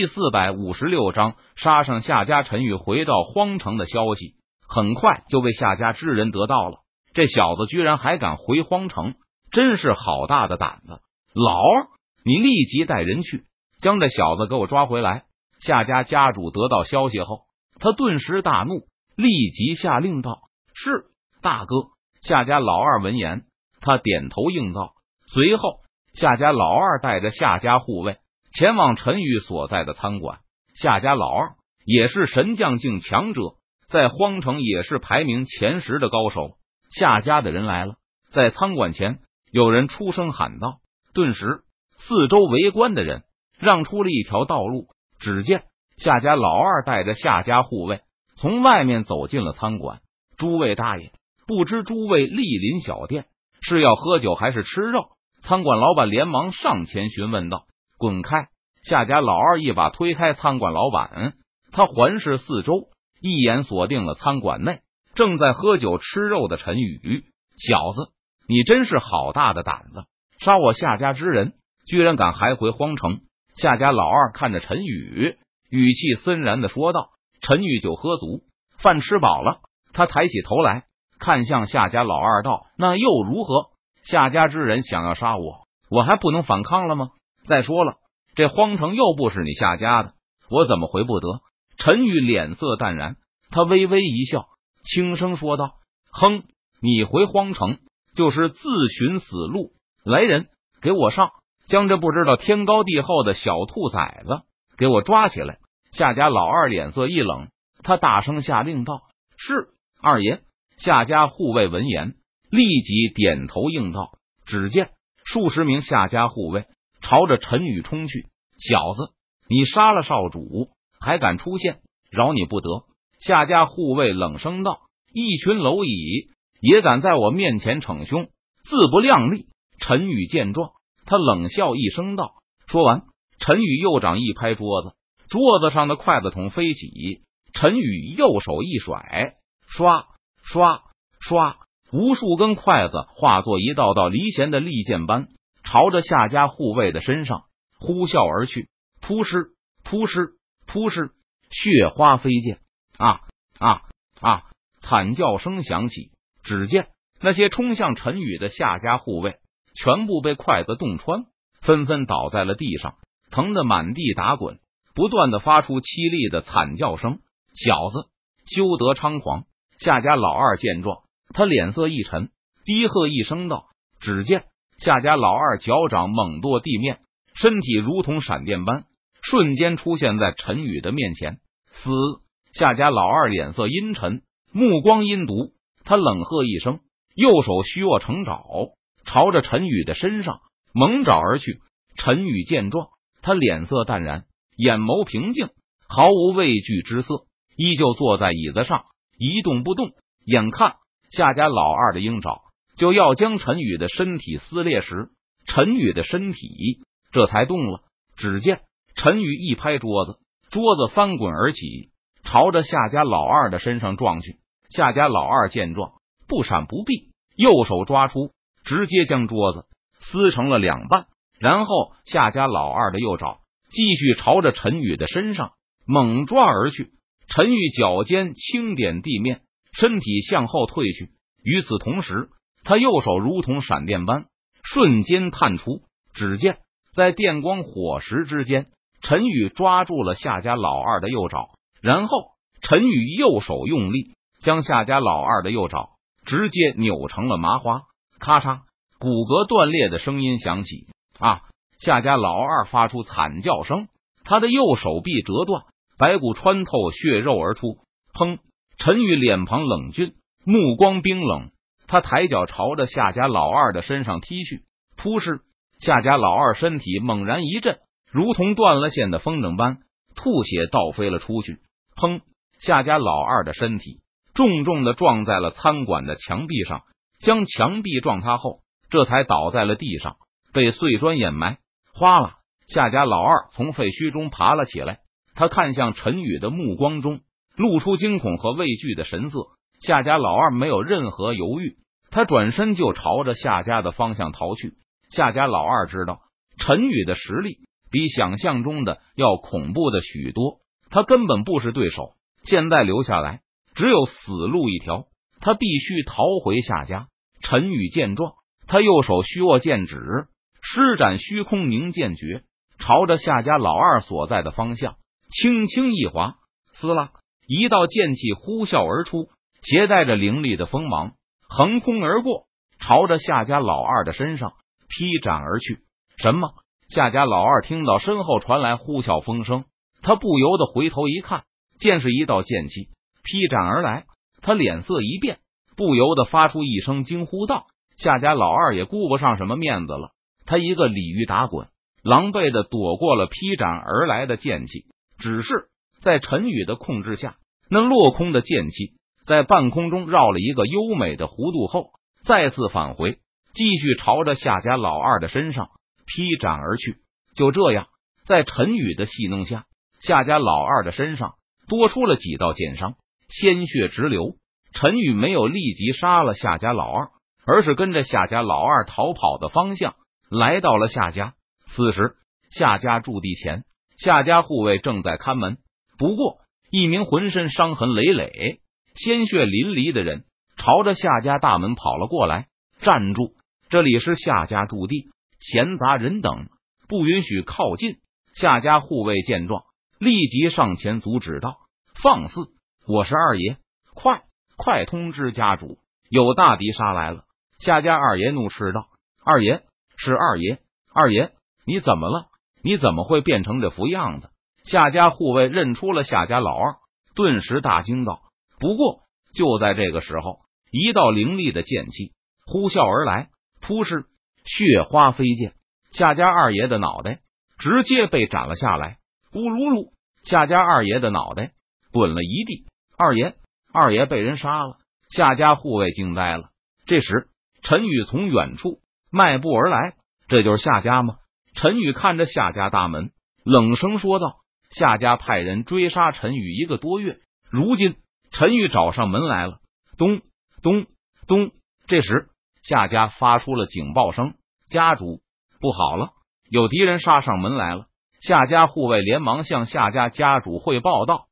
第四百五十六章杀上夏家陈宇回到荒城的消息，很快就被夏家之人得到了。这小子居然还敢回荒城，真是好大的胆子！老二，你立即带人去将这小子给我抓回来。夏家家主得到消息后，他顿时大怒，立即下令道：“是大哥。”夏家老二闻言，他点头应道。随后，夏家老二带着夏家护卫。前往陈宇所在的餐馆，夏家老二也是神将境强者，在荒城也是排名前十的高手。夏家的人来了，在餐馆前有人出声喊道，顿时四周围观的人让出了一条道路。只见夏家老二带着夏家护卫从外面走进了餐馆。诸位大爷，不知诸位莅临小店是要喝酒还是吃肉？餐馆老板连忙上前询问道。滚开！夏家老二一把推开餐馆老板，他环视四周，一眼锁定了餐馆内正在喝酒吃肉的陈宇。小子，你真是好大的胆子，杀我夏家之人，居然敢还回荒城！夏家老二看着陈宇，语气森然的说道：“陈宇酒喝足，饭吃饱了，他抬起头来看向夏家老二道：‘那又如何？夏家之人想要杀我，我还不能反抗了吗？’”再说了，这荒城又不是你夏家的，我怎么回不得？陈宇脸色淡然，他微微一笑，轻声说道：“哼，你回荒城就是自寻死路。来人，给我上，将这不知道天高地厚的小兔崽子给我抓起来！”夏家老二脸色一冷，他大声下令道：“是二爷。”夏家护卫闻言立即点头应道。只见数十名夏家护卫。朝着陈宇冲去，小子，你杀了少主还敢出现，饶你不得！夏家护卫冷声道：“一群蝼蚁也敢在我面前逞凶，自不量力！”陈宇见状，他冷笑一声道：“说完，陈宇右掌一拍桌子，桌子上的筷子筒飞起，陈宇右手一甩，刷刷刷，无数根筷子化作一道道离弦的利剑般。朝着夏家护卫的身上呼啸而去，扑哧扑哧扑哧，血花飞溅，啊啊啊！惨叫声响起。只见那些冲向陈宇的夏家护卫全部被筷子洞穿，纷纷倒在了地上，疼得满地打滚，不断的发出凄厉的惨叫声。小子，休得猖狂！夏家老二见状，他脸色一沉，低喝一声道：“只见。”夏家老二脚掌猛跺地面，身体如同闪电般瞬间出现在陈宇的面前。死！夏家老二脸色阴沉，目光阴毒，他冷喝一声，右手虚握成爪，朝着陈宇的身上猛爪而去。陈宇见状，他脸色淡然，眼眸平静，毫无畏惧之色，依旧坐在椅子上一动不动。眼看夏家老二的鹰爪。就要将陈宇的身体撕裂时，陈宇的身体这才动了。只见陈宇一拍桌子，桌子翻滚而起，朝着夏家老二的身上撞去。夏家老二见状，不闪不避，右手抓出，直接将桌子撕成了两半。然后夏家老二的右爪继续朝着陈宇的身上猛抓而去。陈宇脚尖轻点地面，身体向后退去。与此同时，他右手如同闪电般瞬间探出，只见在电光火石之间，陈宇抓住了夏家老二的右爪，然后陈宇右手用力将夏家老二的右爪直接扭成了麻花，咔嚓，骨骼断裂的声音响起。啊！夏家老二发出惨叫声，他的右手臂折断，白骨穿透血肉而出。砰！陈宇脸庞冷峻，目光冰冷。他抬脚朝着夏家老二的身上踢去，突施夏家老二身体猛然一震，如同断了线的风筝般，吐血倒飞了出去。砰！夏家老二的身体重重的撞在了餐馆的墙壁上，将墙壁撞塌后，这才倒在了地上，被碎砖掩埋。哗啦！夏家老二从废墟中爬了起来，他看向陈宇的目光中露出惊恐和畏惧的神色。夏家老二没有任何犹豫，他转身就朝着夏家的方向逃去。夏家老二知道陈宇的实力比想象中的要恐怖的许多。他根本不是对手，现在留下来只有死路一条。他必须逃回夏家。陈宇见状，他右手虚握剑指，施展虚空凝剑诀，朝着夏家老二所在的方向轻轻一划，撕拉，一道剑气呼啸而出，携带着凌厉的锋芒，横空而过，朝着夏家老二的身上劈斩而去。什么？夏家老二听到身后传来呼啸风声，他不由得回头一看，见是一道剑气劈斩而来。他脸色一变，不由得发出一声惊呼道：“夏家老二也顾不上什么面子了，他一个鲤鱼打滚，狼狈的躲过了劈斩而来的剑气。只是在陈宇的控制下，那落空的剑气在半空中绕了一个优美的弧度后，再次返回，继续朝着夏家老二的身上劈斩而去。就这样，在陈宇的戏弄下，夏家老二的身上多出了几道剑伤。鲜血直流，陈宇没有立即杀了夏家老二，而是跟着夏家老二逃跑的方向来到了夏家。此时，夏家驻地前，夏家护卫正在看门。不过，一名浑身伤痕累累、鲜血淋漓的人朝着夏家大门跑了过来：“站住！这里是夏家驻地，闲杂人等不允许靠近。”夏家护卫见状，立即上前阻止道：“放肆！”我是二爷，快快通知家主，有大敌杀来了！夏家二爷怒斥道：“二爷是二爷，二爷你怎么了？你怎么会变成这副样子？”夏家护卫认出了夏家老二，顿时大惊道：“不过就在这个时候，一道凌厉的剑气呼啸而来，突施血花飞溅，夏家二爷的脑袋直接被斩了下来。呜噜噜，夏家二爷的脑袋滚了一地。”二爷，二爷被人杀了！夏家护卫惊呆了。这时，陈宇从远处迈步而来。这就是夏家吗？陈宇看着夏家大门，冷声说道：“夏家派人追杀陈宇一个多月，如今陈宇找上门来了。”咚咚咚！这时，夏家发出了警报声：“家主，不好了，有敌人杀上门来了！”夏家护卫连忙向夏家家主汇报道。